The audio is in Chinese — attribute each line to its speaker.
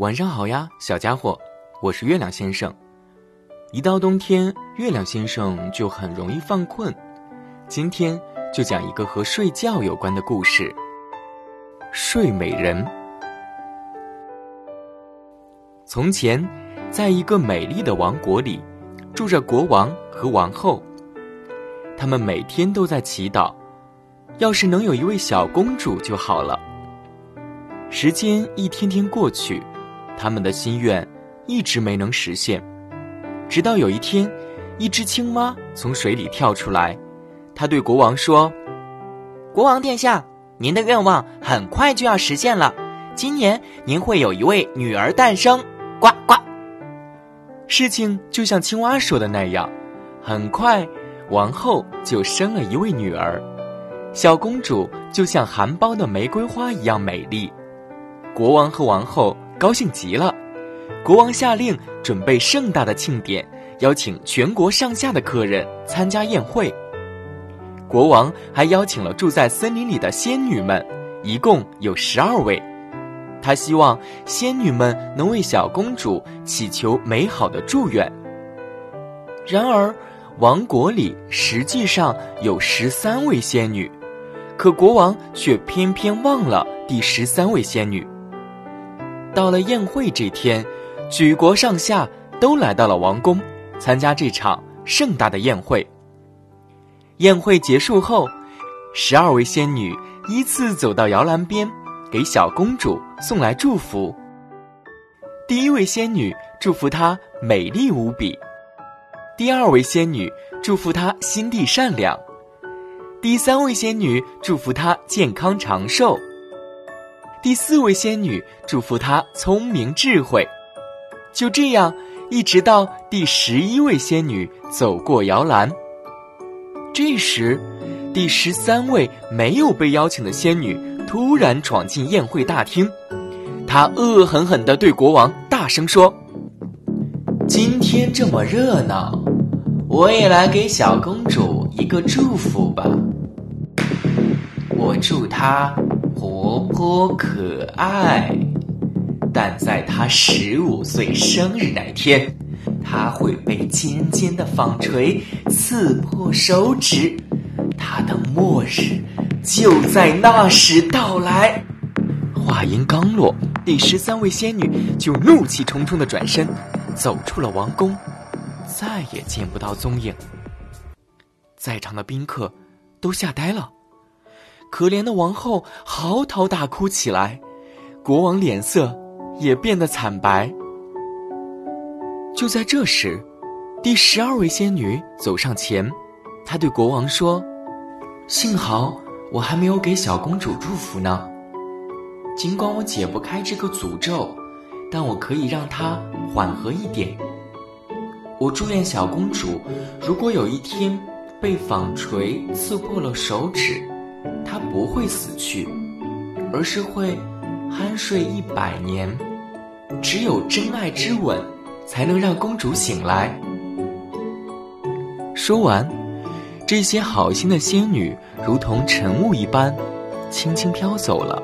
Speaker 1: 晚上好呀，小家伙，我是月亮先生。一到冬天，月亮先生就很容易犯困。今天就讲一个和睡觉有关的故事——睡美人。从前，在一个美丽的王国里，住着国王和王后。他们每天都在祈祷，要是能有一位小公主就好了。时间一天天过去，他们的心愿一直没能实现。直到有一天，一只青蛙从水里跳出来，他对国王说：“
Speaker 2: 国王殿下，您的愿望很快就要实现了，今年您会有一位女儿诞生。”呱呱。
Speaker 1: 事情就像青蛙说的那样，很快，王后就生了一位女儿，小公主就像含苞的玫瑰花一样美丽。国王和王后高兴极了，国王下令准备盛大的庆典，邀请全国上下的客人参加宴会。国王还邀请了住在森林里的仙女们，一共有十二位。他希望仙女们能为小公主祈求美好的祝愿。然而，王国里实际上有十三位仙女，可国王却偏偏忘了第十三位仙女。到了宴会这天，举国上下都来到了王宫，参加这场盛大的宴会。宴会结束后，十二位仙女依次走到摇篮边，给小公主送来祝福。第一位仙女祝福她美丽无比，第二位仙女祝福她心地善良，第三位仙女祝福她健康长寿。第四位仙女祝福她聪明智慧，就这样，一直到第十一位仙女走过摇篮。这时，第十三位没有被邀请的仙女突然闯进宴会大厅，她恶狠狠地对国王大声说：“今天这么热闹，我也来给小公主一个祝福吧。我祝她。”活泼可爱，但在他十五岁生日那天，他会被尖尖的纺锤刺破手指，他的末日就在那时到来。话音刚落，第十三位仙女就怒气冲冲的转身，走出了王宫，再也见不到踪影。在场的宾客都吓呆了。可怜的王后嚎啕大哭起来，国王脸色也变得惨白。就在这时，第十二位仙女走上前，她对国王说：“幸好我还没有给小公主祝福呢。尽管我解不开这个诅咒，但我可以让她缓和一点。我祝愿小公主，如果有一天被纺锤刺破了手指。”他不会死去，而是会酣睡一百年。只有真爱之吻，才能让公主醒来。说完，这些好心的仙女如同晨雾一般，轻轻飘走了。